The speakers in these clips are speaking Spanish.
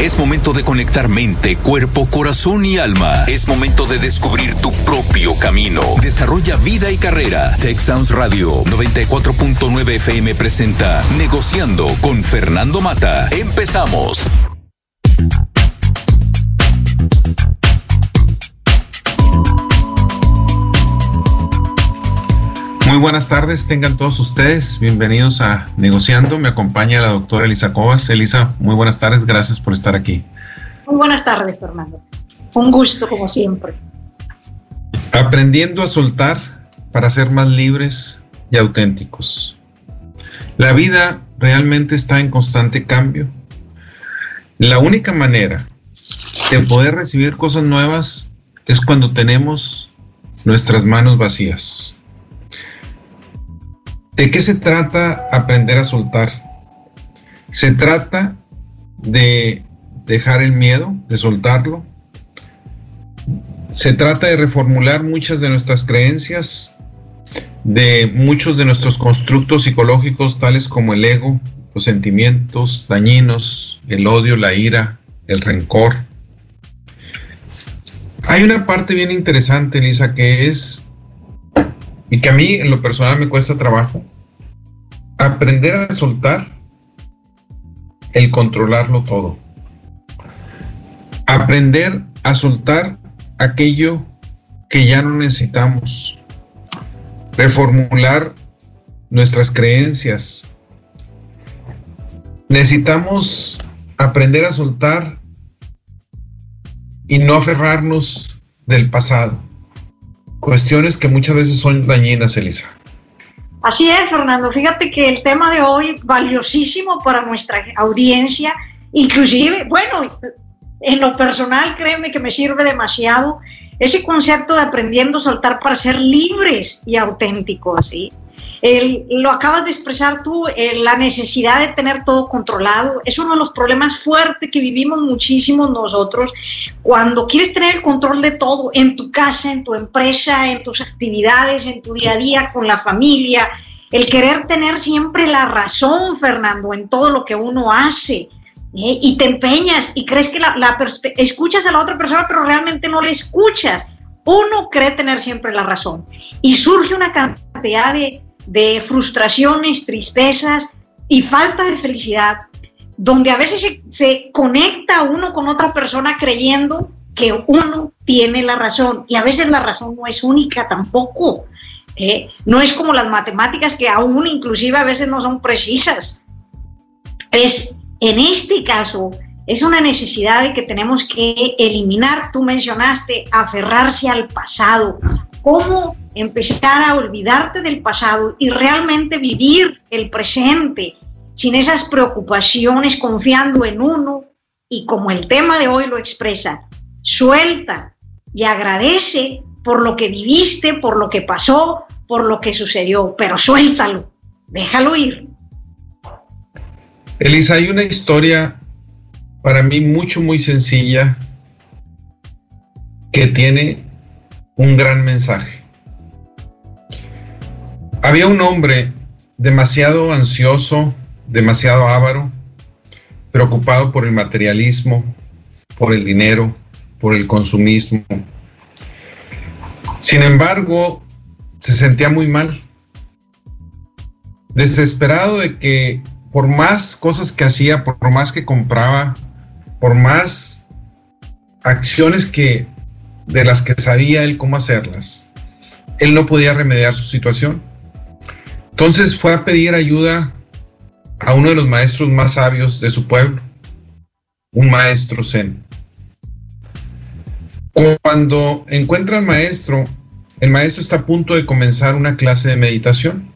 Es momento de conectar mente, cuerpo, corazón y alma. Es momento de descubrir tu propio camino. Desarrolla vida y carrera. Texans Radio 94.9 FM presenta Negociando con Fernando Mata. Empezamos. Muy buenas tardes, tengan todos ustedes. Bienvenidos a Negociando. Me acompaña la doctora Elisa Cobas. Elisa, muy buenas tardes, gracias por estar aquí. Muy buenas tardes, Fernando. Un gusto, como siempre. Aprendiendo a soltar para ser más libres y auténticos. La vida realmente está en constante cambio. La única manera de poder recibir cosas nuevas es cuando tenemos nuestras manos vacías. ¿De qué se trata aprender a soltar? Se trata de dejar el miedo, de soltarlo. Se trata de reformular muchas de nuestras creencias, de muchos de nuestros constructos psicológicos, tales como el ego, los sentimientos dañinos, el odio, la ira, el rencor. Hay una parte bien interesante, Lisa, que es, y que a mí en lo personal me cuesta trabajo, aprender a soltar el controlarlo todo. Aprender a soltar aquello que ya no necesitamos. Reformular nuestras creencias. Necesitamos aprender a soltar y no aferrarnos del pasado. Cuestiones que muchas veces son dañinas, Elisa. Así es, Fernando. Fíjate que el tema de hoy, valiosísimo para nuestra audiencia, inclusive, bueno, en lo personal, créeme que me sirve demasiado ese concepto de aprendiendo a soltar para ser libres y auténticos, ¿sí? Lo acabas de expresar tú, la necesidad de tener todo controlado. Es uno de los problemas fuertes que vivimos muchísimo nosotros cuando quieres tener el control de todo en tu casa, en tu empresa, en tus actividades, en tu día a día con la familia. El querer tener siempre la razón, Fernando, en todo lo que uno hace. ¿eh? Y te empeñas y crees que la, la escuchas a la otra persona, pero realmente no le escuchas. Uno cree tener siempre la razón. Y surge una cantidad de, de frustraciones, tristezas y falta de felicidad, donde a veces se, conecta uno con otra persona creyendo que uno tiene la razón y a veces la razón no es única tampoco. ¿eh? no es como las matemáticas que aún inclusive a veces no son precisas. Es en este caso es una necesidad de que tenemos que eliminar, tú mencionaste, aferrarse al pasado. ¿Cómo empezar a olvidarte del pasado y realmente vivir el presente sin esas preocupaciones, confiando en uno y como el tema de hoy lo expresa, suelta y agradece por lo que viviste, por lo que pasó, por lo que sucedió, pero suéltalo, déjalo ir. Elisa, hay una historia para mí mucho, muy sencilla que tiene un gran mensaje. Había un hombre demasiado ansioso, demasiado avaro, preocupado por el materialismo, por el dinero, por el consumismo. Sin embargo, se sentía muy mal, desesperado de que por más cosas que hacía, por más que compraba, por más acciones que de las que sabía él cómo hacerlas, él no podía remediar su situación. Entonces fue a pedir ayuda a uno de los maestros más sabios de su pueblo, un maestro zen. Cuando encuentra al maestro, el maestro está a punto de comenzar una clase de meditación.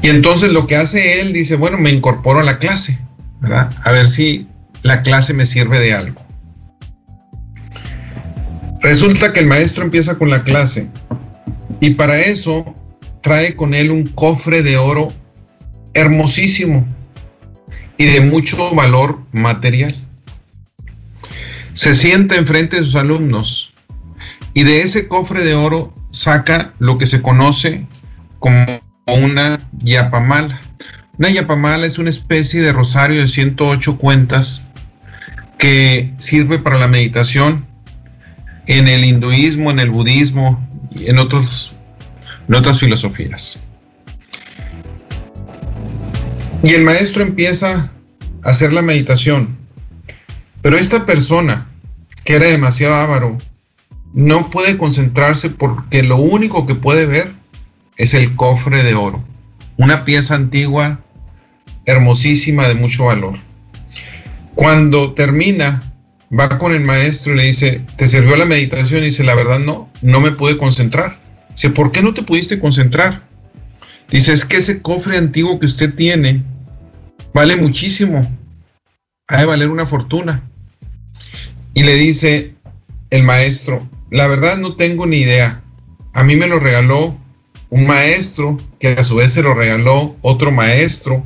Y entonces lo que hace él dice, bueno, me incorporo a la clase, ¿verdad? A ver si la clase me sirve de algo. Resulta que el maestro empieza con la clase y para eso trae con él un cofre de oro hermosísimo y de mucho valor material. Se sienta enfrente de sus alumnos y de ese cofre de oro saca lo que se conoce como una yapamala. Una yapamala es una especie de rosario de 108 cuentas que sirve para la meditación en el hinduismo, en el budismo y en, otros, en otras filosofías. Y el maestro empieza a hacer la meditación. Pero esta persona, que era demasiado avaro, no puede concentrarse porque lo único que puede ver es el cofre de oro. Una pieza antigua, hermosísima, de mucho valor. Cuando termina, va con el maestro y le dice, ¿te sirvió la meditación? Y dice, la verdad no, no me pude concentrar. Dice, ¿por qué no te pudiste concentrar? Dice, es que ese cofre antiguo que usted tiene vale muchísimo, ha de valer una fortuna. Y le dice el maestro, la verdad no tengo ni idea. A mí me lo regaló un maestro que a su vez se lo regaló otro maestro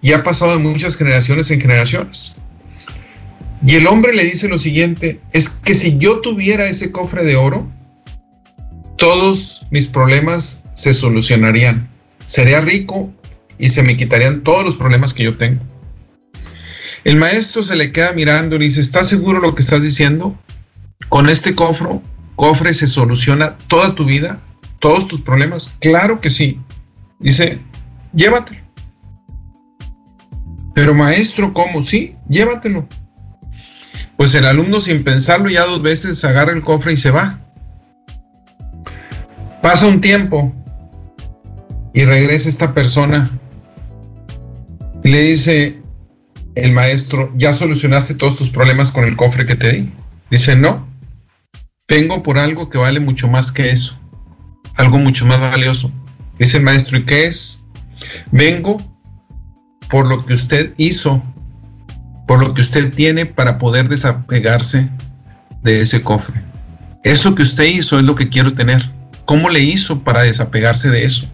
y ha pasado de muchas generaciones en generaciones. Y el hombre le dice lo siguiente, es que si yo tuviera ese cofre de oro, todos mis problemas se solucionarían. Sería rico y se me quitarían todos los problemas que yo tengo. El maestro se le queda mirando y dice, ¿estás seguro lo que estás diciendo? Con este cofre, cofre se soluciona toda tu vida, todos tus problemas. Claro que sí. Dice, llévatelo. Pero maestro, ¿cómo? Sí, llévatelo. Pues el alumno sin pensarlo ya dos veces agarra el cofre y se va. Pasa un tiempo y regresa esta persona y le dice el maestro, ¿ya solucionaste todos tus problemas con el cofre que te di? Dice, no, vengo por algo que vale mucho más que eso, algo mucho más valioso. Dice el maestro, ¿y qué es? Vengo por lo que usted hizo, por lo que usted tiene para poder desapegarse de ese cofre. Eso que usted hizo es lo que quiero tener. ¿Cómo le hizo para desapegarse de eso?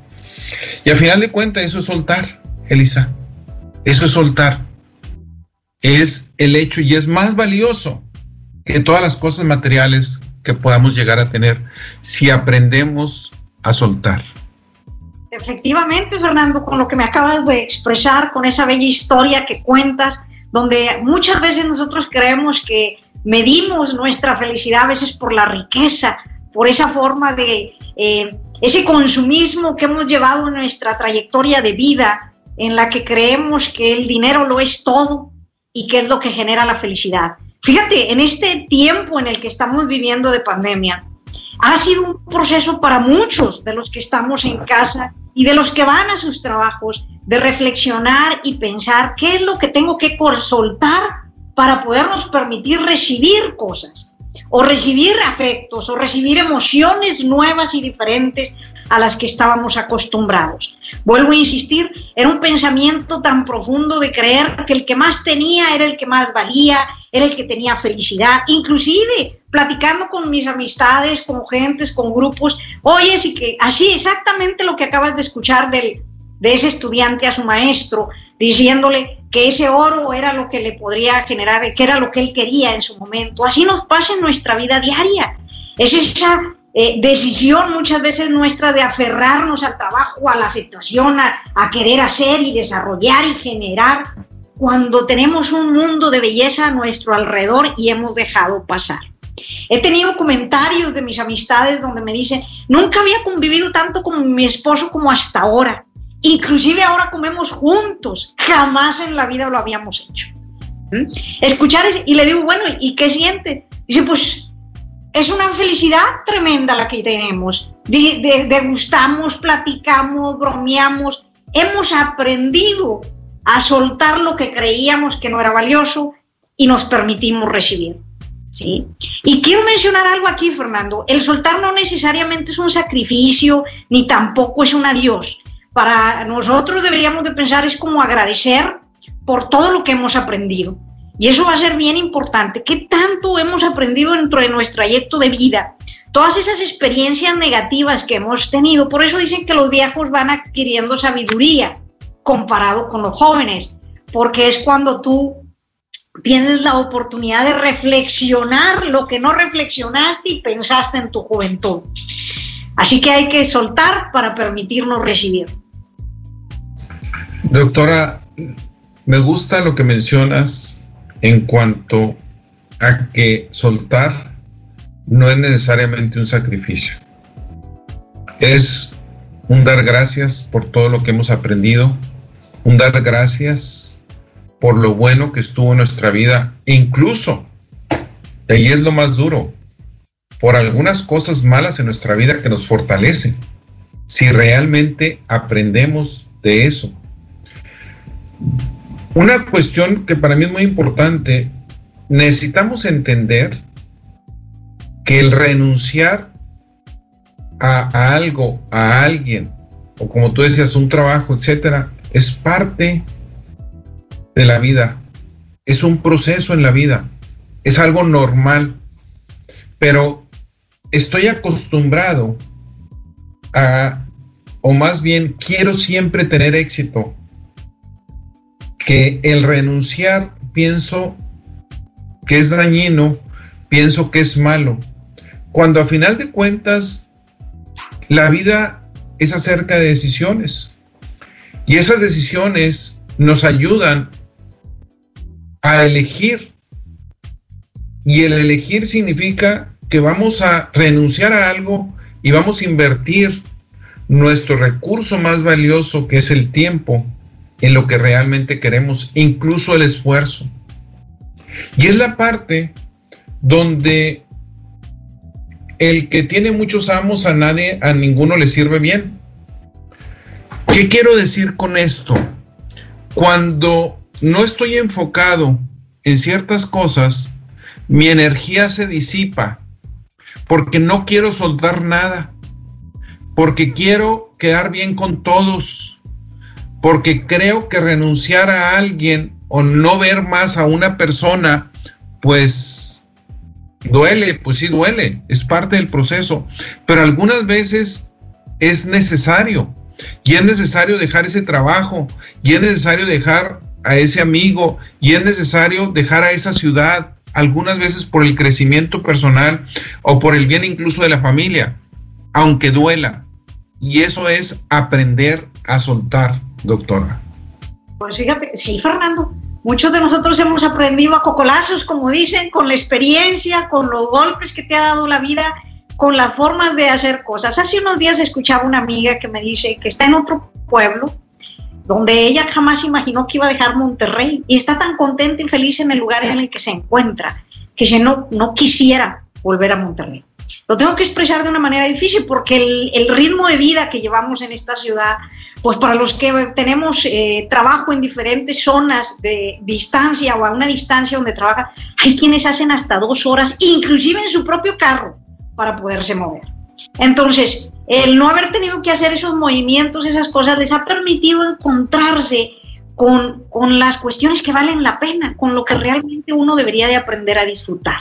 Y al final de cuentas, eso es soltar, Elisa. Eso es soltar. Es el hecho y es más valioso que todas las cosas materiales que podamos llegar a tener si aprendemos a soltar. Efectivamente, Fernando, con lo que me acabas de expresar, con esa bella historia que cuentas, donde muchas veces nosotros creemos que medimos nuestra felicidad a veces por la riqueza, por esa forma de eh, ese consumismo que hemos llevado en nuestra trayectoria de vida, en la que creemos que el dinero lo es todo y que es lo que genera la felicidad. Fíjate, en este tiempo en el que estamos viviendo de pandemia, ha sido un proceso para muchos de los que estamos en casa y de los que van a sus trabajos, de reflexionar y pensar qué es lo que tengo que soltar para podernos permitir recibir cosas, o recibir afectos, o recibir emociones nuevas y diferentes a las que estábamos acostumbrados. Vuelvo a insistir, era un pensamiento tan profundo de creer que el que más tenía era el que más valía, era el que tenía felicidad, inclusive platicando con mis amistades, con gentes, con grupos, oye, sí que así exactamente lo que acabas de escuchar del, de ese estudiante a su maestro, diciéndole que ese oro era lo que le podría generar, que era lo que él quería en su momento. Así nos pasa en nuestra vida diaria. Es esa eh, decisión muchas veces nuestra de aferrarnos al trabajo, a la situación, a, a, querer hacer y desarrollar y generar, cuando tenemos un mundo de belleza a nuestro alrededor y hemos dejado pasar. He tenido comentarios de mis amistades donde me dicen, nunca había convivido tanto con mi esposo como hasta ahora. Inclusive ahora comemos juntos, jamás en la vida lo habíamos hecho. ¿Mm? Escuchar y le digo, bueno, ¿y qué siente? Dice, pues es una felicidad tremenda la que tenemos. degustamos, platicamos, bromeamos, hemos aprendido a soltar lo que creíamos que no era valioso y nos permitimos recibir. ¿sí? Y quiero mencionar algo aquí, Fernando. El soltar no necesariamente es un sacrificio, ni tampoco es un adiós. Para nosotros deberíamos de pensar es como agradecer por todo lo que hemos aprendido. Y eso va a ser bien importante. ¿Qué tanto hemos aprendido dentro de nuestro trayecto de vida? Todas esas experiencias negativas que hemos tenido, por eso dicen que los viejos van adquiriendo sabiduría comparado con los jóvenes, porque es cuando tú tienes la oportunidad de reflexionar lo que no reflexionaste y pensaste en tu juventud. Así que hay que soltar para permitirnos recibir. Doctora, me gusta lo que mencionas en cuanto a que soltar no es necesariamente un sacrificio. Es un dar gracias por todo lo que hemos aprendido, un dar gracias por lo bueno que estuvo en nuestra vida, incluso, y ahí es lo más duro, por algunas cosas malas en nuestra vida que nos fortalecen, si realmente aprendemos de eso. Una cuestión que para mí es muy importante, necesitamos entender que el renunciar a, algo, a alguien, o como tú decías, un trabajo, etcétera, es parte de la vida, es un proceso en la vida, es algo normal, pero estoy acostumbrado a, o más bien quiero siempre tener éxito, que el renunciar pienso que es dañino, pienso que es malo, cuando a final de cuentas la vida es acerca de decisiones. Y esas decisiones nos ayudan a elegir. Y el elegir significa que vamos a renunciar a algo y vamos a invertir nuestro recurso más valioso, que es el tiempo, en lo que realmente queremos, incluso el esfuerzo. Y es la parte donde el que tiene muchos amos a nadie, a ninguno le sirve bien. ¿Qué quiero decir con esto? Cuando no estoy enfocado en ciertas cosas, mi energía se disipa porque no quiero soltar nada, porque quiero quedar bien con todos, porque creo que renunciar a alguien o no ver más a una persona, pues duele, pues sí duele, es parte del proceso, pero algunas veces es necesario y es necesario dejar ese trabajo y es necesario dejar a ese amigo y es necesario dejar a esa ciudad, algunas veces por el crecimiento personal o por el bien incluso de la familia, aunque duela. Y eso es aprender a soltar doctora? Pues fíjate, sí, Fernando. Muchos de nosotros hemos aprendido a cocolazos, como dicen, con la experiencia, con los golpes que te ha dado la vida, con las formas de hacer cosas. Hace unos días escuchaba una amiga que me dice que está en otro pueblo donde ella jamás imaginó que iba a dejar Monterrey y está tan contenta y feliz en el lugar en el que se encuentra que si no, no quisiera volver a Monterrey. Lo tengo que expresar de una manera difícil porque el, ritmo de vida que llevamos en esta ciudad pues para los que tenemos eh, trabajo en diferentes zonas de distancia o a una distancia donde trabaja, hay quienes hacen hasta dos horas, inclusive en su propio carro, para poderse mover. Entonces, el no haber tenido que hacer esos movimientos, esas cosas, les ha permitido encontrarse con, con, las cuestiones que valen la pena, con lo que realmente uno debería de aprender a disfrutar.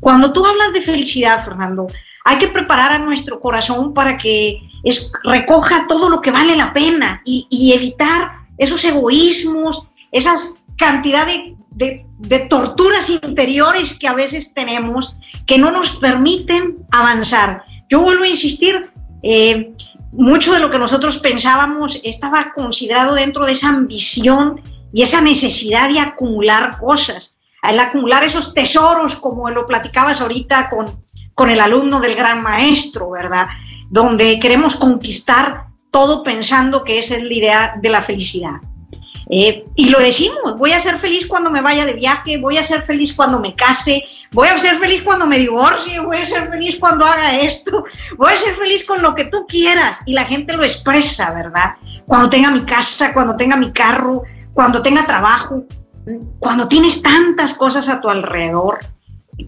Cuando tú hablas de felicidad, Fernando, hay que preparar a nuestro corazón para que es, recoja todo lo que vale la pena y, evitar esos egoísmos, esas cantidades de, torturas interiores que a veces tenemos que no nos permiten avanzar. Yo vuelvo a insistir, eh, mucho de lo que nosotros pensábamos estaba considerado dentro de esa ambición y esa necesidad de acumular cosas, el acumular esos tesoros, como lo platicabas ahorita con, con el alumno del gran maestro, ¿verdad? Donde queremos conquistar todo pensando que esa es la idea de la felicidad. Eh, y lo decimos, voy a ser feliz cuando me vaya de viaje, voy a ser feliz cuando me case, voy a ser feliz cuando me divorcie, voy a ser feliz cuando haga esto, voy a ser feliz con lo que tú quieras. Y la gente lo expresa, ¿verdad? Cuando tenga mi casa, cuando tenga mi carro, cuando tenga trabajo, cuando tienes tantas cosas a tu alrededor,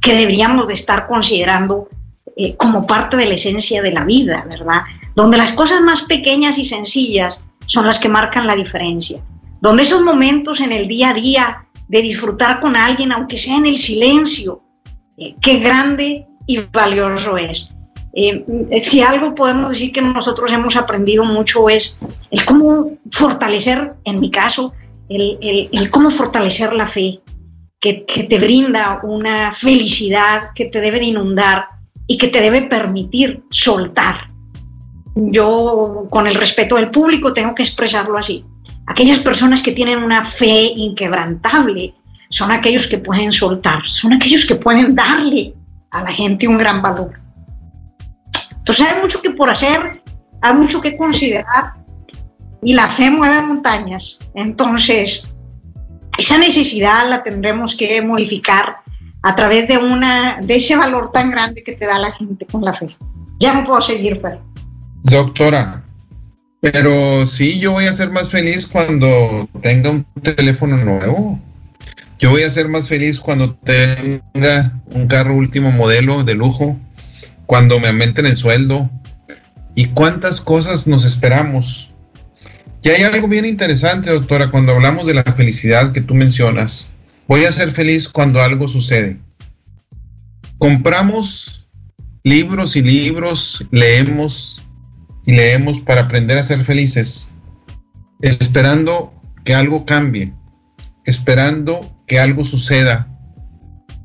que deberíamos de estar considerando eh, como parte de la esencia de la vida, ¿verdad? Donde las cosas más pequeñas y sencillas son las que marcan la diferencia. Donde esos momentos en el día a día de disfrutar con alguien, aunque sea en el silencio, qué grande y valioso es. Eh, si algo podemos decir que nosotros hemos aprendido mucho es el cómo fortalecer, en mi caso, el, el cómo fortalecer la fe, que, te brinda una felicidad que te debe de inundar y que te debe permitir soltar. Yo, con el respeto del público, tengo que expresarlo así. Aquellas personas que tienen una fe inquebrantable son aquellos que pueden soltar, son aquellos que pueden darle a la gente un gran valor. Entonces hay mucho que por hacer, hay mucho que considerar y la fe mueve montañas. Entonces, esa necesidad la tendremos que modificar a través de, una, de ese valor tan grande que te da la gente con la fe. Ya no puedo seguir, pero. Doctora, pero sí, yo voy a ser más feliz cuando tenga un teléfono nuevo. Yo voy a ser más feliz cuando tenga un carro último modelo de lujo, cuando me aumenten el sueldo. ¿Y cuántas cosas nos esperamos? Y hay algo bien interesante, doctora, cuando hablamos de la felicidad que tú mencionas. Voy a ser feliz cuando algo sucede. Compramos libros y libros, leemos y leemos para aprender a ser felices, esperando que algo cambie, esperando que algo suceda,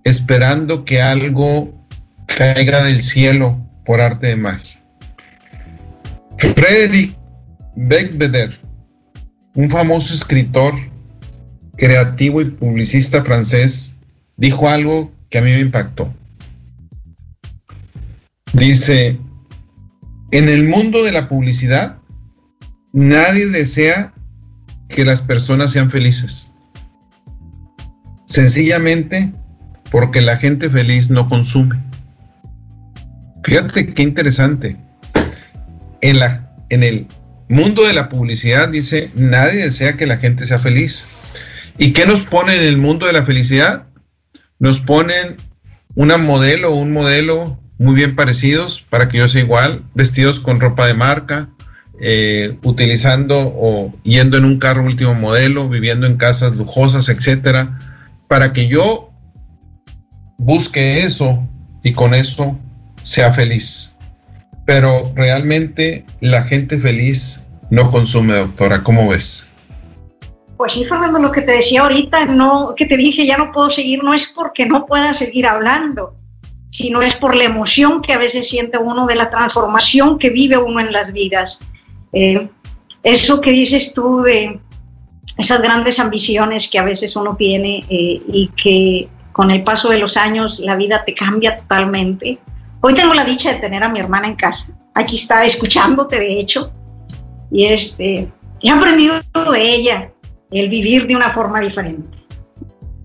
esperando que algo caiga del cielo por arte de magia. Frederick Becbeder, un famoso escritor, creativo y publicista francés, dijo algo que a mí me impactó. Dice, en el mundo de la publicidad, nadie desea que las personas sean felices. Sencillamente porque la gente feliz no consume. Fíjate qué interesante. En, la, en el mundo de la publicidad dice, nadie desea que la gente sea feliz. ¿Y qué nos ponen en el mundo de la felicidad? Nos ponen una modelo o un modelo muy bien parecidos para que yo sea igual, vestidos con ropa de marca, eh, utilizando o yendo en un carro último modelo, viviendo en casas lujosas, etcétera, para que yo busque eso y con eso sea feliz. Pero realmente la gente feliz no consume, doctora. ¿Cómo ves? Pues sí, Fernando, lo que te decía ahorita, no, que te dije ya no puedo seguir, no es porque no pueda seguir hablando, sino es por la emoción que a veces siente uno de la transformación que vive uno en las vidas. Eh, eso que dices tú de esas grandes ambiciones que a veces uno tiene eh, y que con el paso de los años la vida te cambia totalmente. Hoy tengo la dicha de tener a mi hermana en casa. Aquí está escuchándote, de hecho. Y este, he aprendido de ella el vivir de una forma diferente,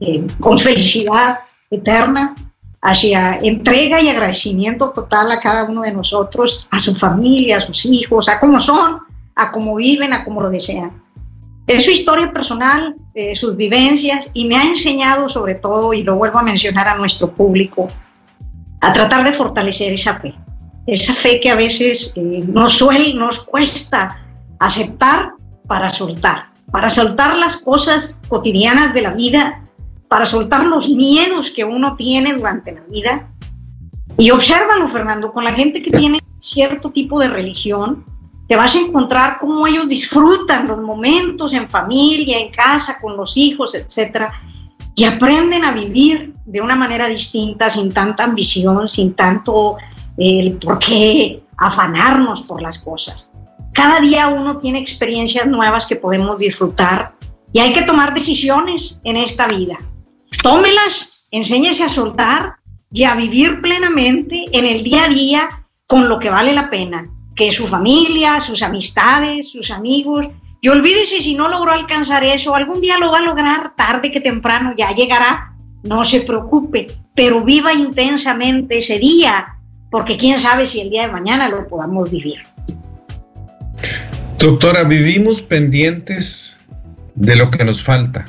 eh, con felicidad eterna, hacia entrega y agradecimiento total a cada uno de nosotros, a su familia, a sus hijos, a cómo son, a cómo viven, a cómo lo desean. Es su historia personal, sus vivencias y me ha enseñado sobre todo, y lo vuelvo a mencionar a nuestro público, a tratar de fortalecer esa fe. Esa fe que a veces eh, nos suele, nos cuesta aceptar para soltar, para soltar las cosas cotidianas de la vida para soltar los miedos que uno tiene durante la vida. Y obsérvalo, Fernando, con la gente que tiene cierto tipo de religión, te vas a encontrar cómo ellos disfrutan los momentos en familia, en casa, con los hijos, etcétera, y aprenden a vivir de una manera distinta, sin tanta ambición, sin tanto eh, el por qué afanarnos por las cosas. Cada día uno tiene experiencias nuevas que podemos disfrutar y hay que tomar decisiones en esta vida tómelas, enséñese a soltar y a vivir plenamente en el día a día con lo que vale la pena, que su familia, sus amistades, sus amigos. Y olvídese si no logró alcanzar eso, algún día lo va a lograr, tarde que temprano ya llegará, no se preocupe, pero viva intensamente ese día, porque quién sabe si el día de mañana lo podamos vivir. Doctora, vivimos pendientes de lo que nos falta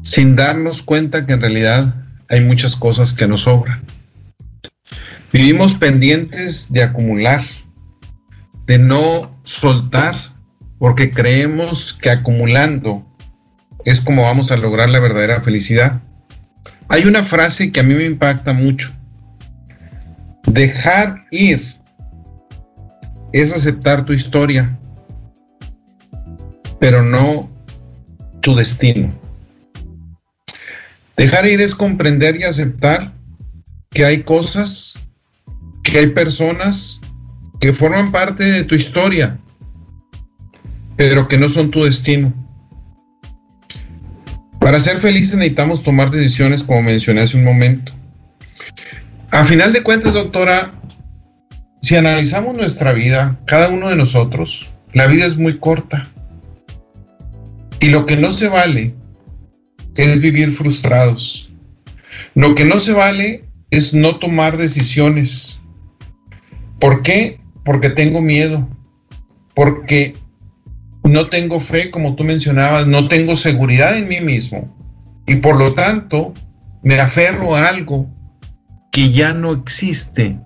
sin darnos cuenta que en realidad hay muchas cosas que nos sobran. Vivimos pendientes de acumular, de no soltar, porque creemos que acumulando es como vamos a lograr la verdadera felicidad. Hay una frase que a mí me impacta mucho. Dejar ir es aceptar tu historia, pero no tu destino. Dejar ir es comprender y aceptar que hay cosas, que hay personas que forman parte de tu historia, pero que no son tu destino. Para ser felices necesitamos tomar decisiones, como mencioné hace un momento. A final de cuentas, doctora, si analizamos nuestra vida, cada uno de nosotros, la vida es muy corta. Y lo que no se vale es vivir frustrados. Lo que no se vale es no tomar decisiones. ¿Por qué? Porque tengo miedo. Porque no tengo fe, como tú mencionabas, no tengo seguridad en mí mismo. Y por lo tanto, me aferro a algo que ya no existe,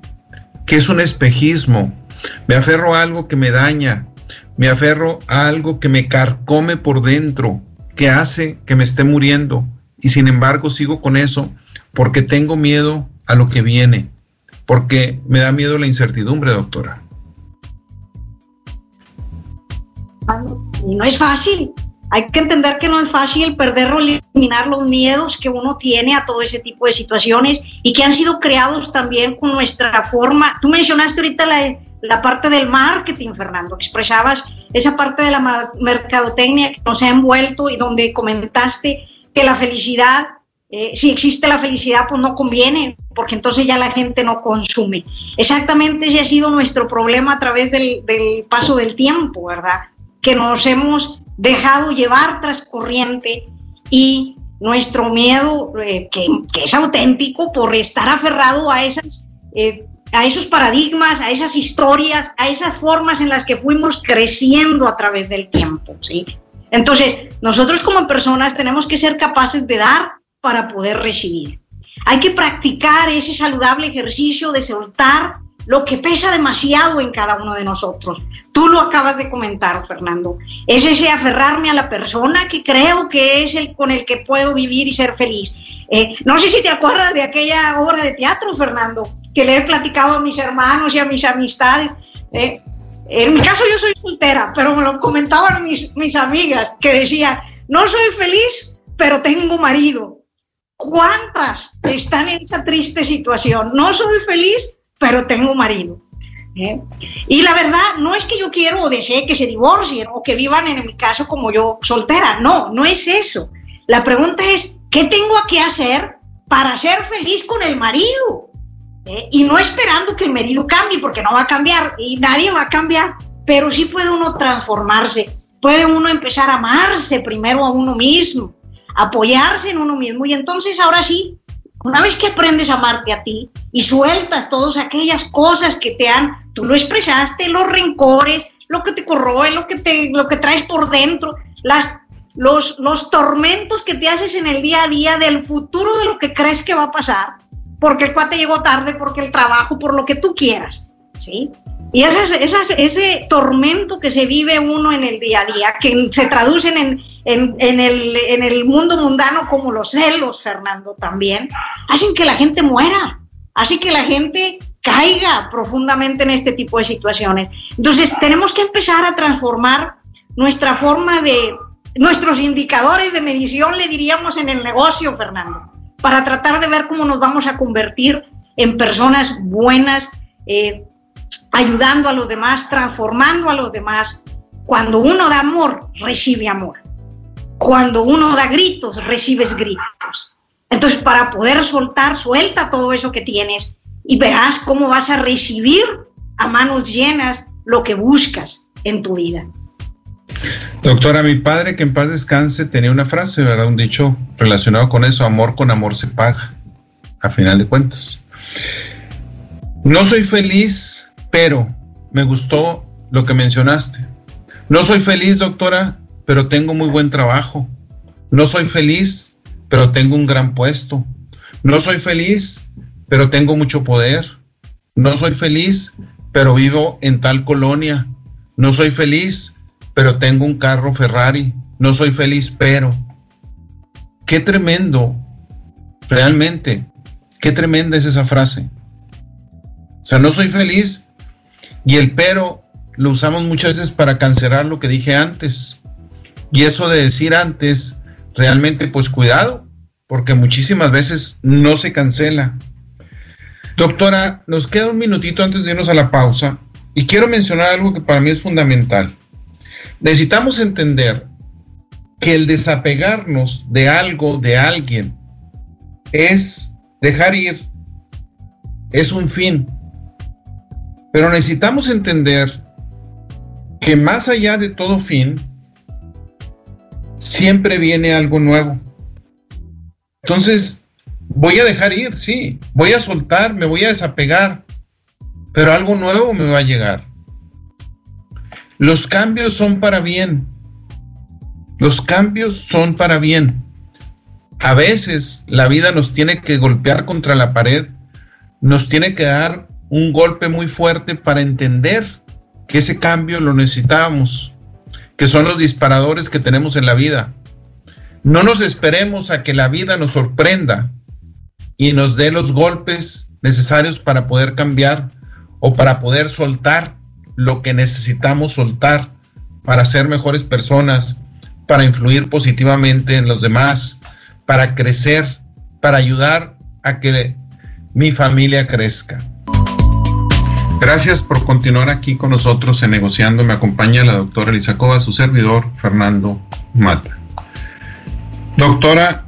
que es un espejismo. Me aferro a algo que me daña. Me aferro a algo que me carcome por dentro, que hace que me esté muriendo. Y sin embargo sigo con eso porque tengo miedo a lo que viene, porque me da miedo la incertidumbre, doctora. Y no es fácil. Hay que entender que no es fácil perder o eliminar los miedos que uno tiene a todo ese tipo de situaciones y que han sido creados también con nuestra forma. Tú mencionaste ahorita la, la parte del marketing, Fernando, expresabas esa parte de la mercadotecnia que nos ha envuelto y donde comentaste que la felicidad, eh, si existe la felicidad, pues no conviene, porque entonces ya la gente no consume. Exactamente ese ha sido nuestro problema a través del, paso del tiempo, ¿verdad? que nos hemos dejado llevar tras corriente y nuestro miedo, eh, que, es auténtico, por estar aferrado a, esas, eh, a esos paradigmas, a esas historias, a esas formas en las que fuimos creciendo a través del tiempo. ¿sí? Entonces, nosotros como personas tenemos que ser capaces de dar para poder recibir. Hay que practicar ese saludable ejercicio de soltar lo que pesa demasiado en cada uno de nosotros. Tú lo acabas de comentar, Fernando. Es ese aferrarme a la persona que creo que es el con el que puedo vivir y ser feliz. Eh, no sé si te acuerdas de aquella obra de teatro, Fernando, que le he platicado a mis hermanos y a mis amistades. Eh, en mi caso yo soy soltera, pero me lo comentaban mis, mis amigas que decían, no soy feliz, pero tengo marido. ¿Cuántas están en esa triste situación? No soy feliz, pero tengo marido. ¿eh? Y la verdad, no es que yo quiero o desee que se divorcien o que vivan en mi caso como yo soltera, no, no es eso. La pregunta es, ¿qué tengo que hacer para ser feliz con el marido? ¿Eh? Y no esperando que el marido cambie, porque no va a cambiar y nadie va a cambiar, pero sí puede uno transformarse, puede uno empezar a amarse primero a uno mismo, apoyarse en uno mismo y entonces ahora sí una vez que aprendes a amarte a ti y sueltas todas aquellas cosas que te han, tú lo expresaste, los rencores, lo que te corroe, lo que, te, lo que traes por dentro, las, los, los tormentos que te haces en el día a día del futuro de lo que crees que va a pasar, porque el cuate llegó tarde, porque el trabajo, por lo que tú quieras, ¿sí? Y ese tormento que se vive uno en el día a día, que se traducen en, en, en, el, en el mundo mundano como los celos, Fernando, también, hacen que la gente muera, hacen que la gente caiga profundamente en este tipo de situaciones. Entonces, tenemos que empezar a transformar nuestra forma de, nuestros indicadores de medición, le diríamos, en el negocio, Fernando, para tratar de ver cómo nos vamos a convertir en personas buenas, eh, ayudando a los demás, transformando a los demás. Cuando uno da amor, recibe amor. Cuando uno da gritos, recibes gritos. Entonces, para poder soltar, suelta todo eso que tienes y verás cómo vas a recibir a manos llenas lo que buscas en tu vida. Doctora, mi padre, que en paz descanse, tenía una frase, ¿verdad? Un dicho relacionado con eso, amor con amor se paga, a final de cuentas. No soy feliz pero me gustó lo que mencionaste. No soy feliz, doctora, pero tengo muy buen trabajo. No soy feliz, pero tengo un gran puesto. No soy feliz, pero tengo mucho poder. No soy feliz, pero vivo en tal colonia. No soy feliz, pero tengo un carro Ferrari. No soy feliz, pero... Qué tremendo, realmente, qué tremenda es esa frase. O sea, no soy feliz, y el pero lo usamos muchas veces para cancelar lo que dije antes. Y eso de decir antes, realmente pues cuidado, porque muchísimas veces no se cancela. Doctora, nos queda un minutito antes de irnos a la pausa y quiero mencionar algo que para mí es fundamental. Necesitamos entender que el desapegarnos de algo, de alguien, es dejar ir, es un fin. Pero necesitamos entender que más allá de todo fin, siempre viene algo nuevo. Entonces, voy a dejar ir, sí, voy a soltar, me voy a desapegar, pero algo nuevo me va a llegar. Los cambios son para bien. Los cambios son para bien. A veces la vida nos tiene que golpear contra la pared, nos tiene que dar un golpe muy fuerte para entender que ese cambio lo necesitamos, que son los disparadores que tenemos en la vida. No nos esperemos a que la vida nos sorprenda y nos dé los golpes necesarios para poder cambiar o para poder soltar lo que necesitamos soltar para ser mejores personas, para influir positivamente en los demás, para crecer, para ayudar a que mi familia crezca. Gracias por continuar aquí con nosotros en Negociando. Me acompaña la doctora Elisacova, su servidor, Fernando Mata. Doctora,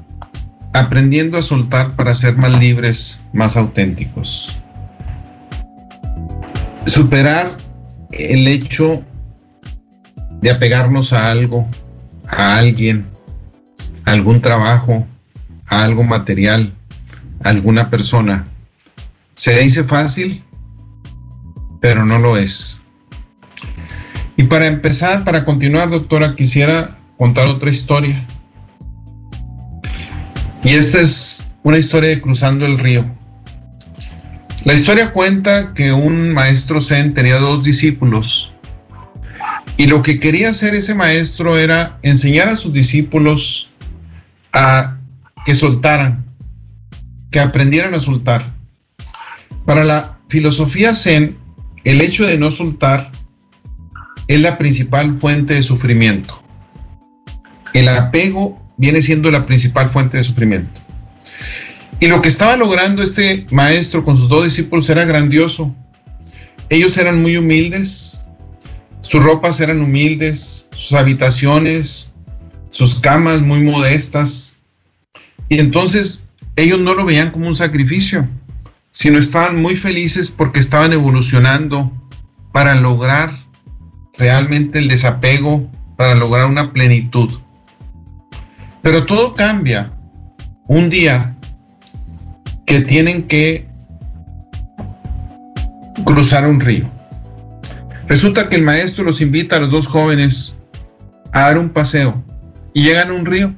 aprendiendo a soltar para ser más libres, más auténticos. Superar el hecho de apegarnos a algo, a alguien, a algún trabajo, a algo material, a alguna persona. Se dice fácil, pero no lo es. Y para empezar, para continuar, doctora, quisiera contar otra historia. Y esta es una historia de cruzando el río. La historia cuenta que un maestro Zen tenía dos discípulos y lo que quería hacer ese maestro era enseñar a sus discípulos a que soltaran, que aprendieran a soltar. Para la filosofía Zen, el hecho de no soltar es la principal fuente de sufrimiento. El apego viene siendo la principal fuente de sufrimiento. Y lo que estaba logrando este maestro con sus dos discípulos era grandioso. Ellos eran muy humildes, sus ropas eran humildes, sus habitaciones, sus camas muy modestas. Y entonces ellos no lo veían como un sacrificio, sino estaban muy felices porque estaban evolucionando para lograr realmente el desapego, para lograr una plenitud. Pero todo cambia un día que tienen que cruzar un río. Resulta que el maestro los invita a los dos jóvenes a dar un paseo y llegan a un río.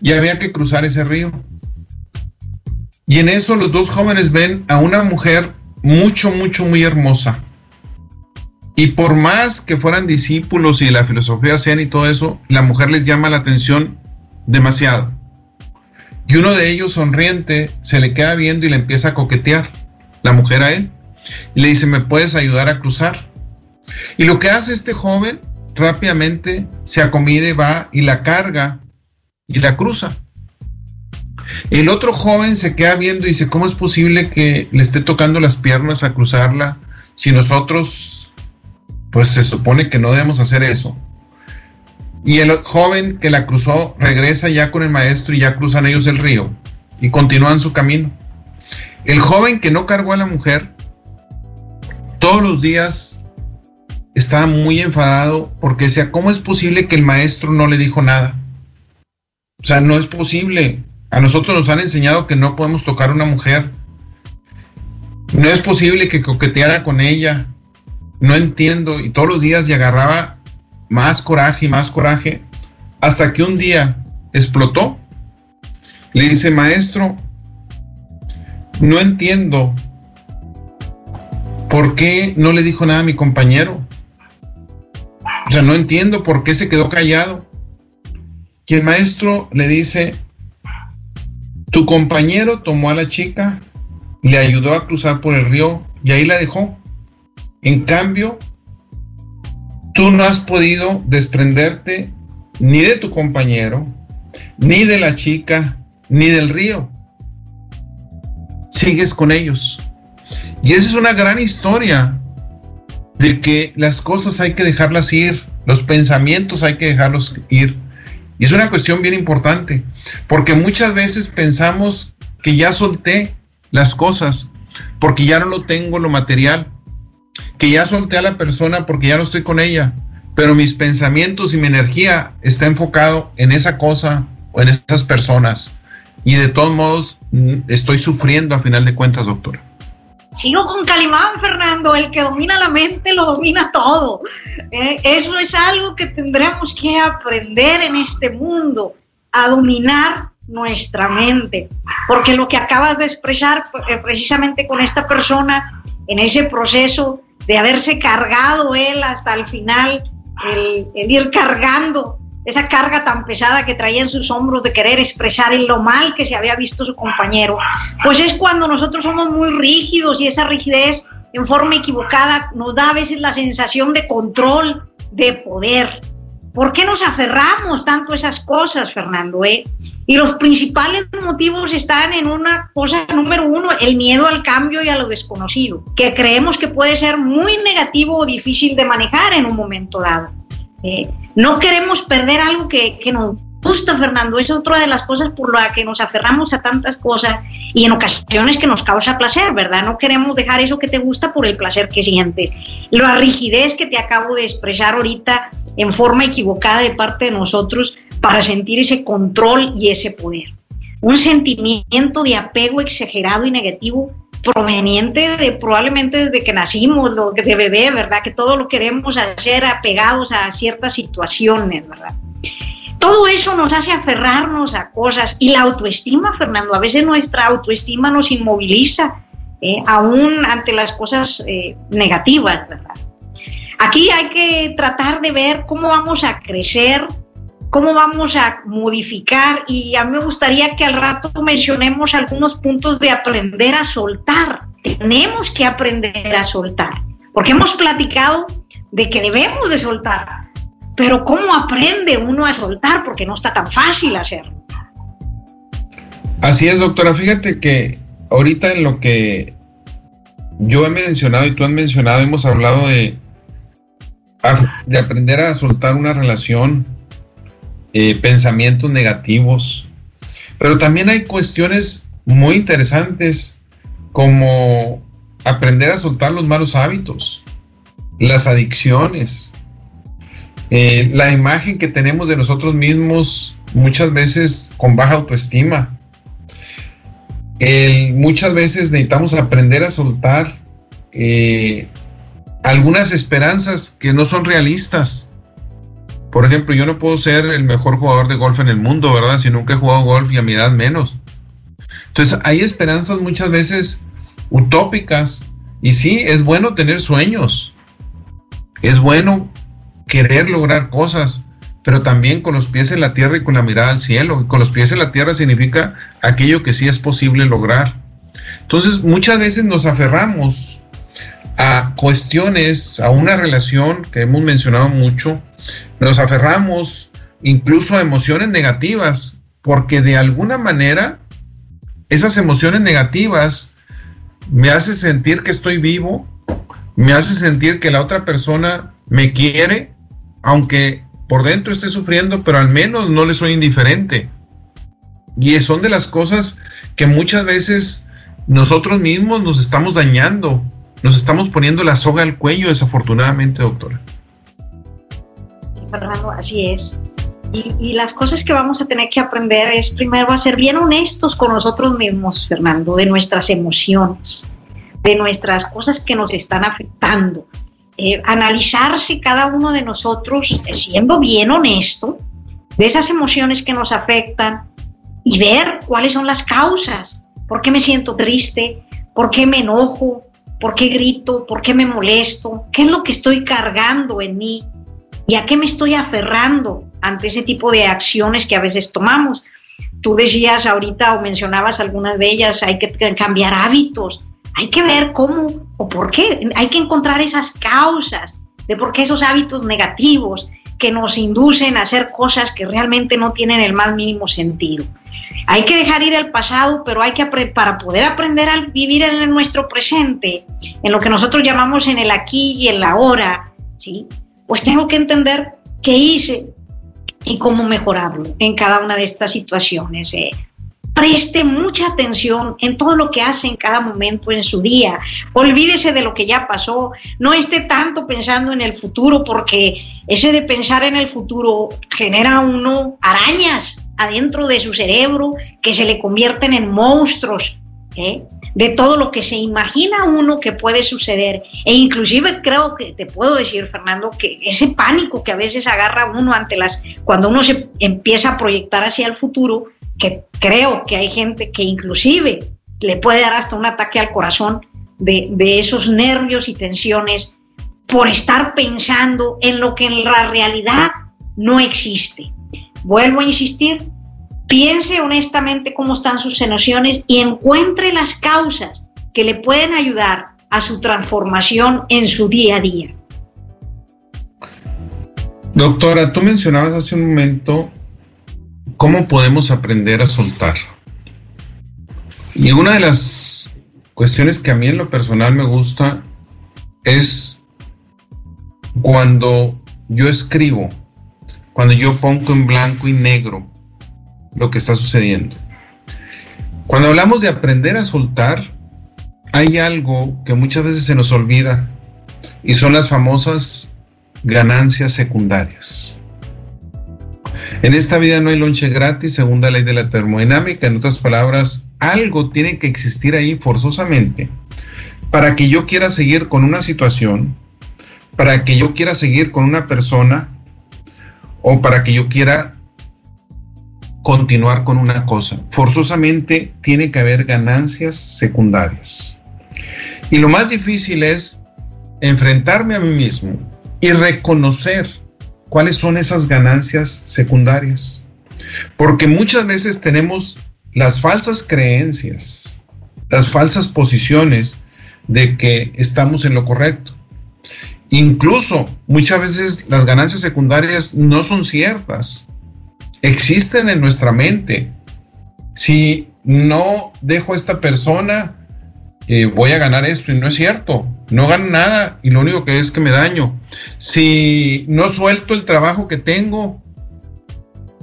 Y había que cruzar ese río. Y en eso los dos jóvenes ven a una mujer mucho, mucho, muy hermosa. Y por más que fueran discípulos y la filosofía zen y todo eso, la mujer les llama la atención demasiado. Y uno de ellos, sonriente, se le queda viendo y le empieza a coquetear, la mujer a él. Y le dice, ¿me puedes ayudar a cruzar? Y lo que hace este joven, rápidamente se acomide, va y la carga y la cruza. El otro joven se queda viendo y dice, ¿cómo es posible que le esté tocando las piernas a cruzarla si nosotros, pues se supone que no debemos hacer eso? Y el joven que la cruzó regresa ya con el maestro y ya cruzan ellos el río y continúan su camino. El joven que no cargó a la mujer todos los días estaba muy enfadado porque decía, ¿cómo es posible que el maestro no le dijo nada? O sea, no es posible. A nosotros nos han enseñado que no podemos tocar a una mujer. No es posible que coqueteara con ella. No entiendo. Y todos los días le agarraba más coraje y más coraje, hasta que un día explotó. Le dice, maestro, no entiendo por qué no le dijo nada a mi compañero. O sea, no entiendo por qué se quedó callado. Y el maestro le dice, tu compañero tomó a la chica, le ayudó a cruzar por el río y ahí la dejó. En cambio, tú no has podido desprenderte ni de tu compañero, ni de la chica, ni del río. Sigues con ellos. Y esa es una gran historia de que las cosas hay que dejarlas ir, los pensamientos hay que dejarlos ir. Y es una cuestión bien importante, porque muchas veces pensamos que ya solté las cosas, porque ya no lo tengo lo material, que ya solté a la persona porque ya no estoy con ella, pero mis pensamientos y mi energía está enfocado en esa cosa o en esas personas. Y de todos modos mm, estoy sufriendo a final de cuentas, doctora. Sigo con Calimán, Fernando, el que domina la mente lo domina todo. Eh, eso es algo que tendremos que aprender en este mundo, a dominar nuestra mente. Porque lo que acabas de expresar eh, precisamente con esta persona, en ese proceso de haberse cargado él hasta el final, el, el ir cargando esa carga tan pesada que traía en sus hombros de querer expresar en lo mal que se había visto su compañero, pues es cuando nosotros somos muy rígidos y esa rigidez en forma equivocada nos da a veces la sensación de control, de poder. ¿Por qué nos aferramos tanto a esas cosas, Fernando? Eh? Y los principales motivos están en una cosa número uno, el miedo al cambio y a lo desconocido, que creemos que puede ser muy negativo o difícil de manejar en un momento dado. Eh, no queremos perder algo que, nos gusta, Fernando. Es otra de las cosas por la que nos aferramos a tantas cosas y en ocasiones que nos causa placer, ¿verdad? No queremos dejar eso que te gusta por el placer que sientes. La rigidez que te acabo de expresar ahorita en forma equivocada de parte de nosotros para sentir ese control y ese poder. Un sentimiento de apego exagerado y negativo proveniente de probablemente desde que nacimos, lo de bebé, ¿verdad? Que todo lo queremos hacer apegados a ciertas situaciones, ¿verdad? Todo eso nos hace aferrarnos a cosas y la autoestima, Fernando, a veces nuestra autoestima nos inmoviliza, eh, aún ante las cosas eh, negativas, ¿verdad? Aquí hay que tratar de ver cómo vamos a crecer cómo vamos a modificar y a mí me gustaría que al rato mencionemos algunos puntos de aprender a soltar. Tenemos que aprender a soltar, porque hemos platicado de que debemos de soltar, pero ¿cómo aprende uno a soltar? Porque no está tan fácil hacerlo. Así es, doctora. Fíjate que ahorita en lo que yo he mencionado y tú has mencionado, hemos hablado de, de aprender a soltar una relación, eh, pensamientos negativos, pero también hay cuestiones muy interesantes como aprender a soltar los malos hábitos, las adicciones, eh, la imagen que tenemos de nosotros mismos muchas veces con baja autoestima. muchas veces necesitamos aprender a soltar eh, algunas esperanzas que no son realistas. Por ejemplo, yo no puedo ser el mejor jugador de golf en el mundo, ¿verdad? Si nunca he jugado golf y a mi edad menos. Entonces, hay esperanzas muchas veces utópicas. Y sí, es bueno tener sueños. Es bueno querer lograr cosas, pero también con los pies en la tierra y con la mirada al cielo. con los pies en la tierra significa aquello que sí es posible lograr. Entonces, muchas veces nos aferramos a cuestiones, a una relación que hemos mencionado mucho, nos aferramos incluso a emociones negativas, porque de alguna manera esas emociones negativas me hacen sentir que estoy vivo, me hace sentir que la otra persona me quiere, aunque por dentro esté sufriendo, pero al menos no le soy indiferente. Y son de las cosas que muchas veces nosotros mismos nos estamos dañando, nos estamos poniendo la soga al cuello, desafortunadamente, doctora. Fernando, así es. Y, las cosas que vamos a tener que aprender es primero a ser bien honestos con nosotros mismos, Fernando, de nuestras emociones, de nuestras cosas que nos están afectando. Eh, analizarse cada uno de nosotros siendo bien honesto de esas emociones que nos afectan y ver cuáles son las causas. ¿Por qué me siento triste? ¿Por qué me enojo? ¿Por qué grito? ¿Por qué me molesto? ¿Qué es lo que estoy cargando en mí? ¿Y a qué me estoy aferrando ante ese tipo de acciones que a veces tomamos? Tú decías ahorita o mencionabas algunas de ellas, hay que cambiar hábitos, hay que ver cómo o por qué, hay que encontrar esas causas de por qué esos hábitos negativos que nos inducen a hacer cosas que realmente no tienen el más mínimo sentido. Hay que dejar ir el pasado, pero hay que para poder aprender a vivir en nuestro presente, en lo que nosotros llamamos en el aquí y en la ahora, ¿sí? Pues tengo que entender qué hice y cómo mejorarlo en cada una de estas situaciones. ¿eh? preste mucha atención en todo lo que hace en cada momento en su día. Olvídese de lo que ya pasó. No esté tanto pensando en el futuro porque ese de pensar en el futuro genera uno arañas adentro de su cerebro que se le convierten en monstruos. De todo lo que se imagina uno que puede suceder. E inclusive creo que te puedo decir, Fernando, que ese pánico que a veces agarra uno ante las, cuando uno se empieza a proyectar hacia el futuro, que creo que hay gente que inclusive le puede dar hasta un ataque al corazón de, esos nervios y tensiones por estar pensando en lo que en la realidad no existe. Vuelvo a insistir, piense honestamente cómo están sus emociones y encuentre las causas que le pueden ayudar a su transformación en su día a día. Doctora, tú mencionabas hace un momento ¿Cómo podemos aprender a soltar? Y una de las cuestiones que a mí en lo personal me gusta es cuando yo escribo, cuando yo pongo en blanco y negro lo que está sucediendo. Cuando hablamos de aprender a soltar, hay algo que muchas veces se nos olvida y son las famosas ganancias secundarias. En esta vida no hay lonche gratis, segunda ley de la termodinámica. En otras palabras, algo tiene que existir ahí forzosamente para que yo quiera seguir con una situación, para que yo quiera seguir con una persona o para que yo quiera continuar con una cosa. Forzosamente tiene que haber ganancias secundarias. Y lo más difícil es enfrentarme a mí mismo y reconocer cuáles son esas ganancias secundarias. Porque muchas veces tenemos las falsas creencias, las falsas posiciones de que estamos en lo correcto. Incluso muchas veces las ganancias secundarias no son ciertas. Existen en nuestra mente. Si no dejo a esta persona, eh, voy a ganar esto y no es cierto. No gano nada y lo único que es que me daño. Si no suelto el trabajo que tengo,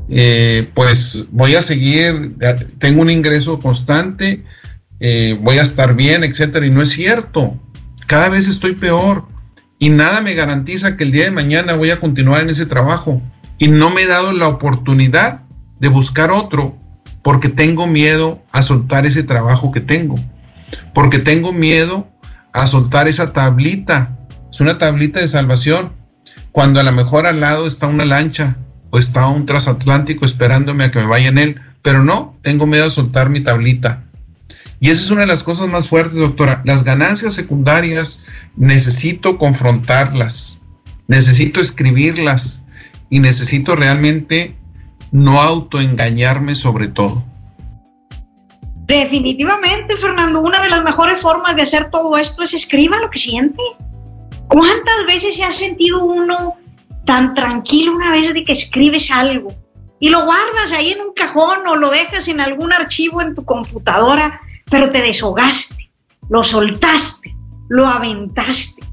eh, pues voy a seguir, tengo un ingreso constante, eh, voy a estar bien, etcétera. Y no es cierto. Cada vez estoy peor y nada me garantiza que el día de mañana voy a continuar en ese trabajo. Y no me he dado la oportunidad de buscar otro porque tengo miedo a soltar ese trabajo que tengo porque tengo miedo a soltar esa tablita. Es una tablita de salvación. Cuando a lo mejor al lado está una lancha o está un transatlántico esperándome a que me vaya en él, pero no, tengo miedo a soltar mi tablita. Y esa es una de las cosas más fuertes, doctora. Las ganancias secundarias necesito confrontarlas, necesito escribirlas y necesito realmente no autoengañarme sobre todo. Definitivamente, Fernando, una de las mejores formas de hacer todo esto es escriba lo que siente. ¿Cuántas veces se ha sentido uno tan tranquilo una vez de que escribes algo y lo guardas ahí en un cajón o lo dejas en algún archivo en tu computadora, pero te deshogaste, lo soltaste, lo aventaste?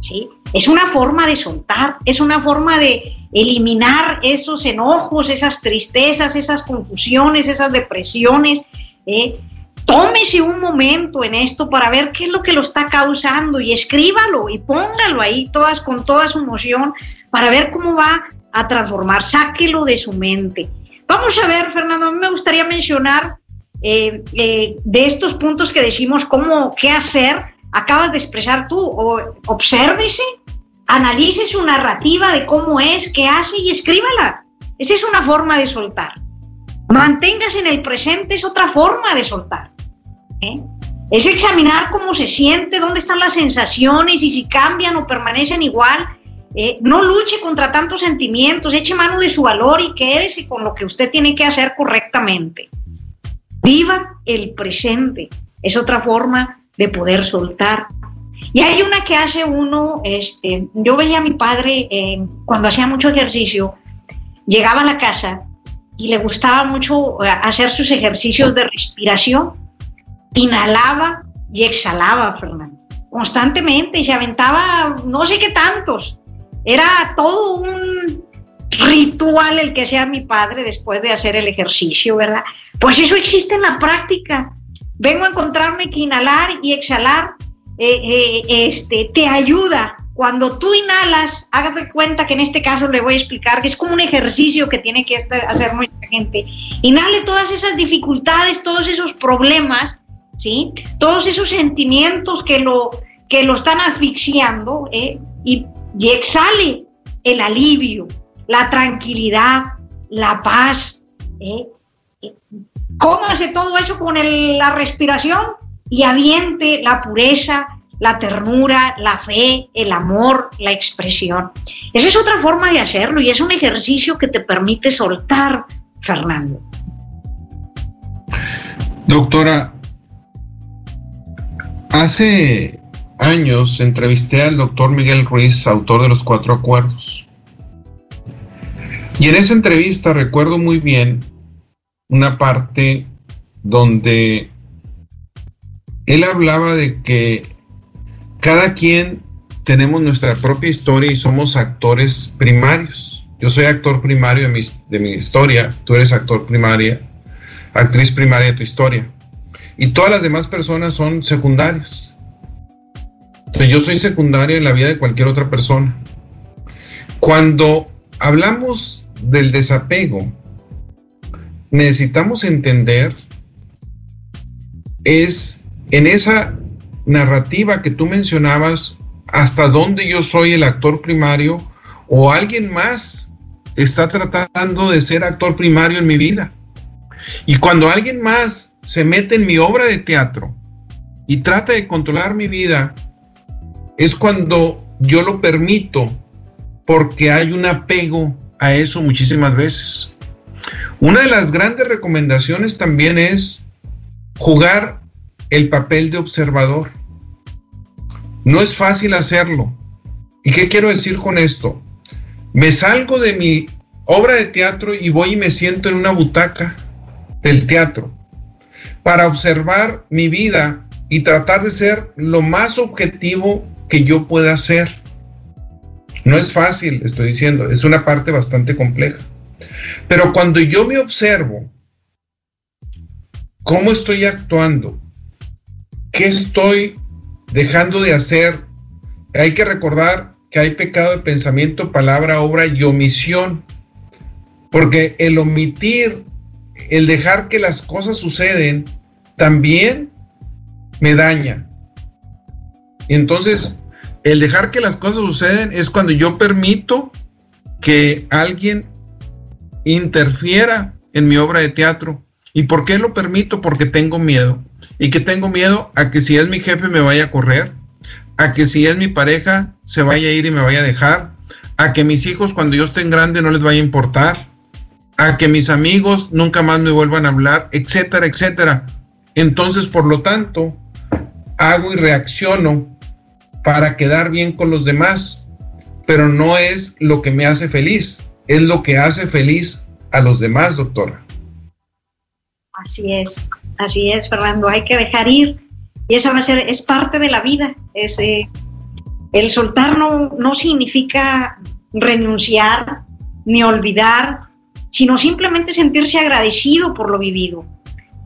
¿sí? Es una forma de soltar, es una forma de eliminar esos enojos, esas tristezas, esas confusiones, esas depresiones ¿eh? Tómese un momento en esto para ver qué es lo que lo está causando y escríbalo y póngalo ahí todas con toda su emoción para ver cómo va a transformar. Sáquelo de su mente. Vamos a ver, Fernando, a mí me gustaría mencionar eh, eh, de estos puntos que decimos cómo, qué hacer, acabas de expresar tú, o, obsérvese, analice su narrativa de cómo es, qué hace y escríbala. Esa es una forma de soltar. Manténgase en el presente es otra forma de soltar. ¿eh? Es examinar cómo se siente, dónde están las sensaciones y si cambian o permanecen igual. ¿eh? no luche contra tantos sentimientos, eche mano de su valor y quédese con lo que usted tiene que hacer correctamente. Viva el presente. Es otra forma de poder soltar. Y hay una que hace uno, este, yo veía a mi padre cuando hacía mucho ejercicio, llegaba a la casa y le gustaba mucho eh, hacer sus ejercicios de respiración. Inhalaba y exhalaba, Fernando, constantemente y se aventaba no sé qué tantos. Era todo un ritual el que sea mi padre después de hacer el ejercicio, ¿verdad? Pues eso existe en la práctica. Vengo a encontrarme que inhalar y exhalar eh, eh, este, te ayuda. Cuando tú inhalas, hágate cuenta que en este caso le voy a explicar que es como un ejercicio que tiene que hacer mucha gente. Inhale todas esas dificultades, todos esos problemas, ¿sí? Todos esos sentimientos que lo, que lo están asfixiando ¿eh? y, y exhale el alivio, la tranquilidad, la paz. ¿eh? ¿Cómo hace todo eso con la respiración? Y aviente la pureza, la ternura, la fe, el amor, la expresión. Esa es otra forma de hacerlo y es un ejercicio que te permite soltar, Fernando. Doctora, hace años entrevisté al doctor Miguel Ruiz, autor de los cuatro acuerdos. Y en esa entrevista recuerdo muy bien una parte donde él hablaba de que cada quien tenemos nuestra propia historia y somos actores primarios. Yo soy actor primario de mi, de mi historia, tú eres actor primaria, actriz primaria de tu historia. Y todas las demás personas son secundarias. Yo soy secundario en la vida de cualquier otra persona. Cuando hablamos del desapego, necesitamos entender es en esa narrativa que tú mencionabas, hasta dónde yo soy el actor primario o alguien más está tratando de ser actor primario en mi vida. Y cuando alguien más se mete en mi obra de teatro y trata de controlar mi vida, es cuando yo lo permito porque hay un apego a eso muchísimas veces. Una de las grandes recomendaciones también es jugar el papel de observador. No es fácil hacerlo. ¿Y qué quiero decir con esto? Me salgo de mi obra de teatro y voy y me siento en una butaca del teatro para observar mi vida y tratar de ser lo más objetivo que yo pueda ser. No es fácil, estoy diciendo, es una parte bastante compleja. Pero cuando yo me observo, ¿cómo estoy actuando? ¿Qué estoy dejando de hacer? Hay que recordar que hay pecado de pensamiento, palabra, obra y omisión. Porque el omitir, el dejar que las cosas suceden, también me daña. Entonces, el dejar que las cosas suceden es cuando yo permito que alguien interfiera en mi obra de teatro. ¿Y por qué lo permito? Porque tengo miedo. Y que tengo miedo a que si es mi jefe me vaya a correr, a que si es mi pareja se vaya a ir y me vaya a dejar, a que mis hijos cuando yo esté grande no les vaya a importar, a que mis amigos nunca más me vuelvan a hablar, etcétera, etcétera. Entonces, por lo tanto, hago y reacciono para quedar bien con los demás, pero no es lo que me hace feliz, es lo que hace feliz a los demás, doctora. Así es, así es, Fernando, hay que dejar ir y esa va a ser, es parte de la vida. Es, eh, el soltar no, no significa renunciar ni olvidar, sino simplemente sentirse agradecido por lo vivido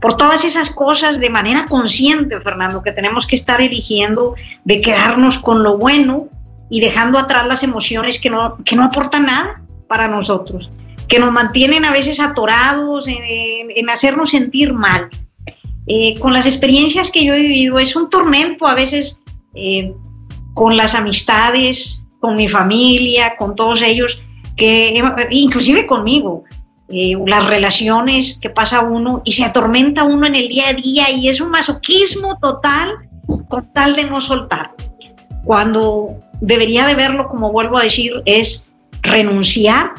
por todas esas cosas de manera consciente, Fernando, que tenemos que estar eligiendo de quedarnos con lo bueno y dejando atrás las emociones que no, que no aportan nada para nosotros, que nos mantienen a veces atorados en, hacernos sentir mal. Eh, con las experiencias que yo he vivido, es un tormento a veces eh, con las amistades, con mi familia, con todos ellos, que inclusive conmigo, eh, las relaciones que pasa uno y se atormenta uno en el día a día y es un masoquismo total con tal de no soltar. Cuando debería de verlo, como vuelvo a decir, es renunciar.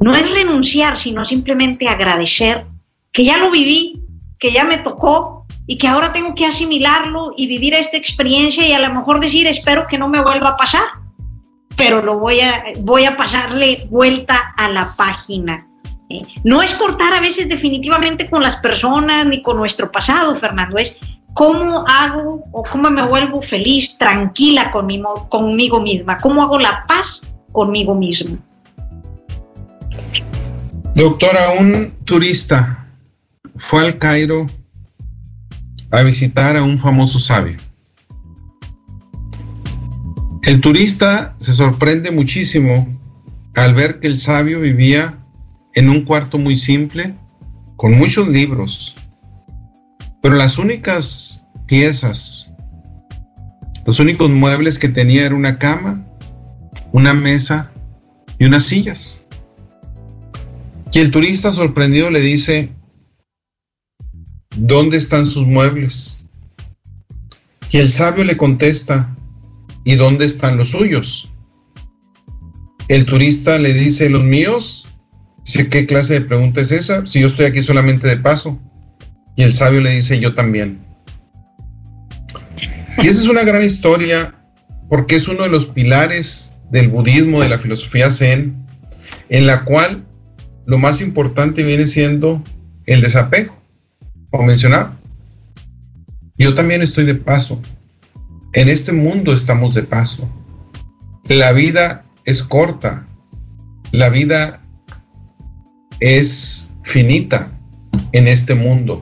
No es renunciar, sino simplemente agradecer que ya lo viví, que ya me tocó y que ahora tengo que asimilarlo y vivir esta experiencia y a lo mejor decir, espero que no me vuelva a pasar, pero lo voy a, voy a pasarle vuelta a la página ¿eh? No es cortar a veces definitivamente con las personas ni con nuestro pasado, Fernando, es cómo hago o cómo me vuelvo feliz, tranquila conmigo, conmigo misma, cómo hago la paz conmigo misma. Doctora, un turista fue al Cairo a visitar a un famoso sabio. El turista se sorprende muchísimo al ver que el sabio vivía en un cuarto muy simple, con muchos libros, pero las únicas piezas, los únicos muebles que tenía era una cama, una mesa y unas sillas. Y el turista sorprendido le dice, ¿dónde están sus muebles? Y el sabio le contesta, ¿y dónde están los suyos? El turista le dice, los míos. ¿qué clase de pregunta es esa? Si yo estoy aquí solamente de paso. Y el sabio le dice, yo también. Y esa es una gran historia porque es uno de los pilares del budismo, de la filosofía zen, en la cual lo más importante viene siendo el desapego, como mencionaba. Yo también estoy de paso. En este mundo estamos de paso. La vida es corta. La vida es finita en este mundo.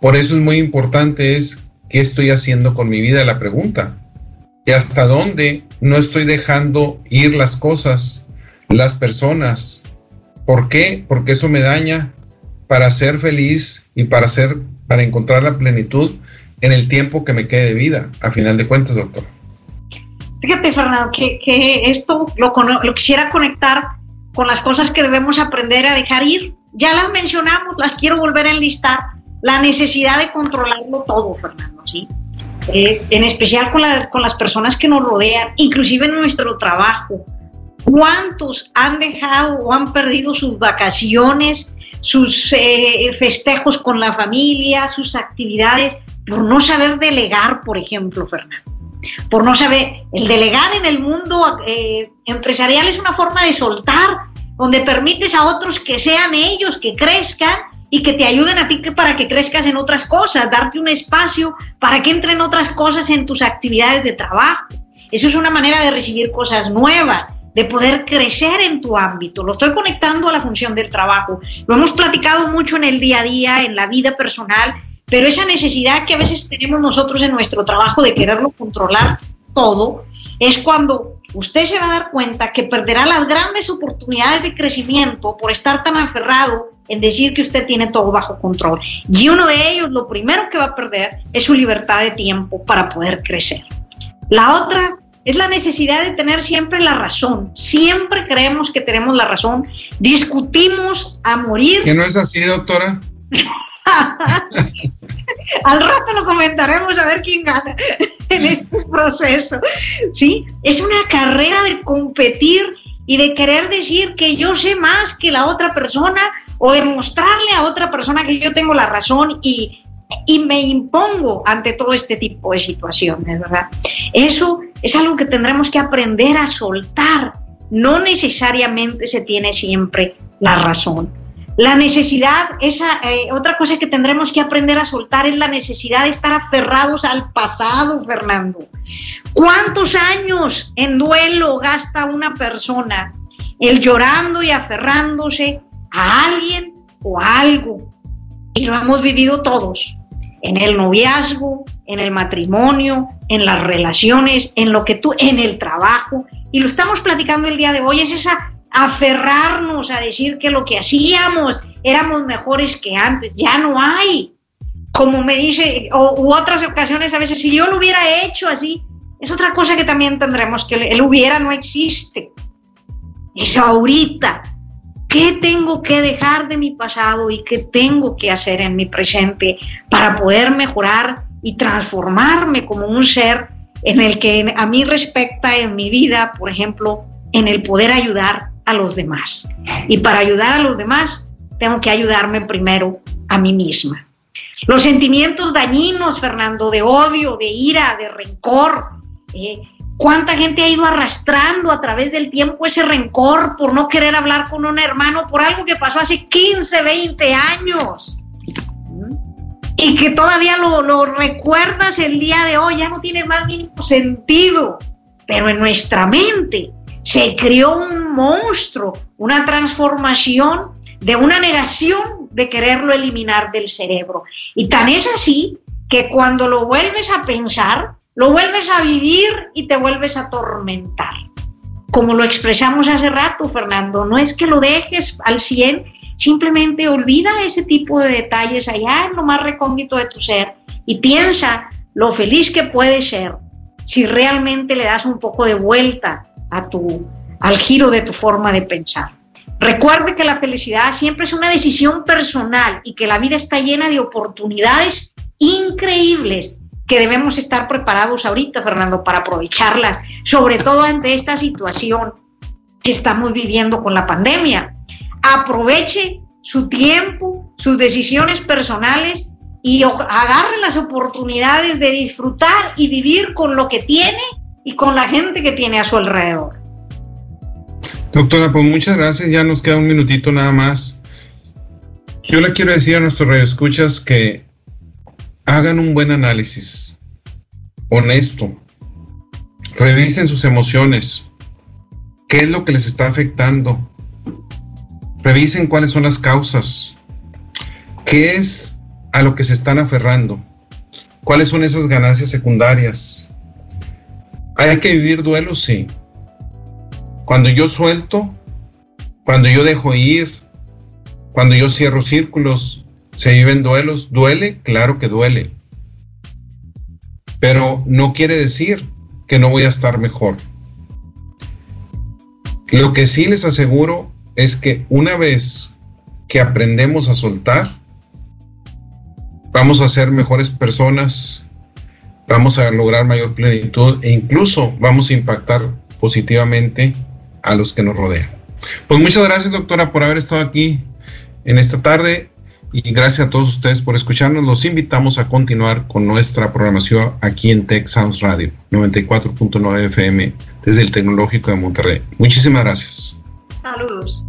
Por eso es muy importante es qué estoy haciendo con mi vida, la pregunta. Y hasta dónde no estoy dejando ir las cosas, las personas, ¿Por qué? Porque eso me daña para ser feliz y para ser, para encontrar la plenitud en el tiempo que me quede de vida, a final de cuentas, doctor. Fíjate, Fernando, que, esto lo, lo, quisiera conectar con las cosas que debemos aprender a dejar ir. Ya las mencionamos, las quiero volver a enlistar. La necesidad de controlarlo todo, Fernando, ¿sí? Eh, en especial con, con las personas que nos rodean, inclusive en nuestro trabajo, ¿Cuántos han dejado o han perdido sus vacaciones, sus eh, festejos con la familia, sus actividades, por no saber delegar, por ejemplo, Fernando? Por no saber, el delegar en el mundo eh, empresarial es una forma de soltar, donde permites a otros que sean ellos, que crezcan y que te ayuden a ti para que crezcas en otras cosas, darte un espacio para que entren otras cosas en tus actividades de trabajo. Eso es una manera de recibir cosas nuevas de poder crecer en tu ámbito. Lo estoy conectando a la función del trabajo. Lo hemos platicado mucho en el día a día, en la vida personal, pero esa necesidad que a veces tenemos nosotros en nuestro trabajo de quererlo controlar todo, es cuando usted se va a dar cuenta que perderá las grandes oportunidades de crecimiento por estar tan aferrado en decir que usted tiene todo bajo control. Y uno de ellos, lo primero que va a perder es su libertad de tiempo para poder crecer. La otra es la necesidad de tener siempre la razón. Siempre creemos que tenemos la razón. Discutimos a morir. ¿Que no es así, doctora? Al rato lo comentaremos a ver quién gana en este proceso. Sí, es una carrera de competir y de querer decir que yo sé más que la otra persona o demostrarle a otra persona que yo tengo la razón y, y me impongo ante todo este tipo de situaciones, ¿verdad? Eso es algo que tendremos que aprender a soltar. No necesariamente se tiene siempre la razón. La necesidad, esa eh, otra cosa que tendremos que aprender a soltar es la necesidad de estar aferrados al pasado, Fernando. ¿Cuántos años en duelo gasta una persona el llorando y aferrándose a alguien o a algo? Y lo hemos vivido todos en el noviazgo, en el matrimonio, en las relaciones, en lo que tú, en el trabajo. Y lo estamos platicando el día de hoy, es esa aferrarnos a decir que lo que hacíamos éramos mejores que antes. Ya no hay. Como me dice, o, u otras ocasiones a veces, si yo lo hubiera hecho así, es otra cosa que también tendremos que el hubiera no existe. Es ahorita. ¿Qué tengo que dejar de mi pasado y qué tengo que hacer en mi presente para poder mejorar y transformarme como un ser en el que a mí respecta en mi vida, por ejemplo, en el poder ayudar a los demás? Y para ayudar a los demás, tengo que ayudarme primero a mí misma. Los sentimientos dañinos, Fernando, de odio, de ira, de rencor, eh, ¿Cuánta gente ha ido arrastrando a través del tiempo ese rencor por no querer hablar con un hermano por algo que pasó hace 15, 20 años? Y que todavía lo, recuerdas el día de hoy, ya no tiene más mínimo sentido. Pero en nuestra mente se creó un monstruo, una transformación de una negación de quererlo eliminar del cerebro. Y tan es así que cuando lo vuelves a pensar, lo vuelves a vivir y te vuelves a atormentar. Como lo expresamos hace rato, Fernando, no es que lo dejes al 100, simplemente olvida ese tipo de detalles allá en lo más recóndito de tu ser y piensa lo feliz que puedes ser si realmente le das un poco de vuelta a tu, al giro de tu forma de pensar. Recuerde que la felicidad siempre es una decisión personal y que la vida está llena de oportunidades increíbles que debemos estar preparados ahorita, Fernando, para aprovecharlas, sobre todo ante esta situación que estamos viviendo con la pandemia. Aproveche su tiempo, sus decisiones personales y agarre las oportunidades de disfrutar y vivir con lo que tiene y con la gente que tiene a su alrededor. Doctora, pues muchas gracias. Ya nos queda un minutito nada más. Yo le quiero decir a nuestros radioescuchas que hagan un buen análisis, honesto. Revisen sus emociones. ¿Qué es lo que les está afectando? Revisen cuáles son las causas. ¿Qué es a lo que se están aferrando? ¿Cuáles son esas ganancias secundarias? ¿Hay que vivir duelos? Sí. Cuando yo suelto, cuando yo dejo ir, cuando yo cierro círculos, se viven duelos. ¿Duele? Claro que duele. Pero no quiere decir que no voy a estar mejor. Lo que sí les aseguro es que una vez que aprendemos a soltar, vamos a ser mejores personas, vamos a lograr mayor plenitud e incluso vamos a impactar positivamente a los que nos rodean. Pues muchas gracias, doctora, por haber estado aquí en esta tarde y gracias a todos ustedes por escucharnos. Los invitamos a continuar con nuestra programación aquí en Tech Sounds Radio 94.9 FM desde el Tecnológico de Monterrey. Muchísimas gracias. Saludos.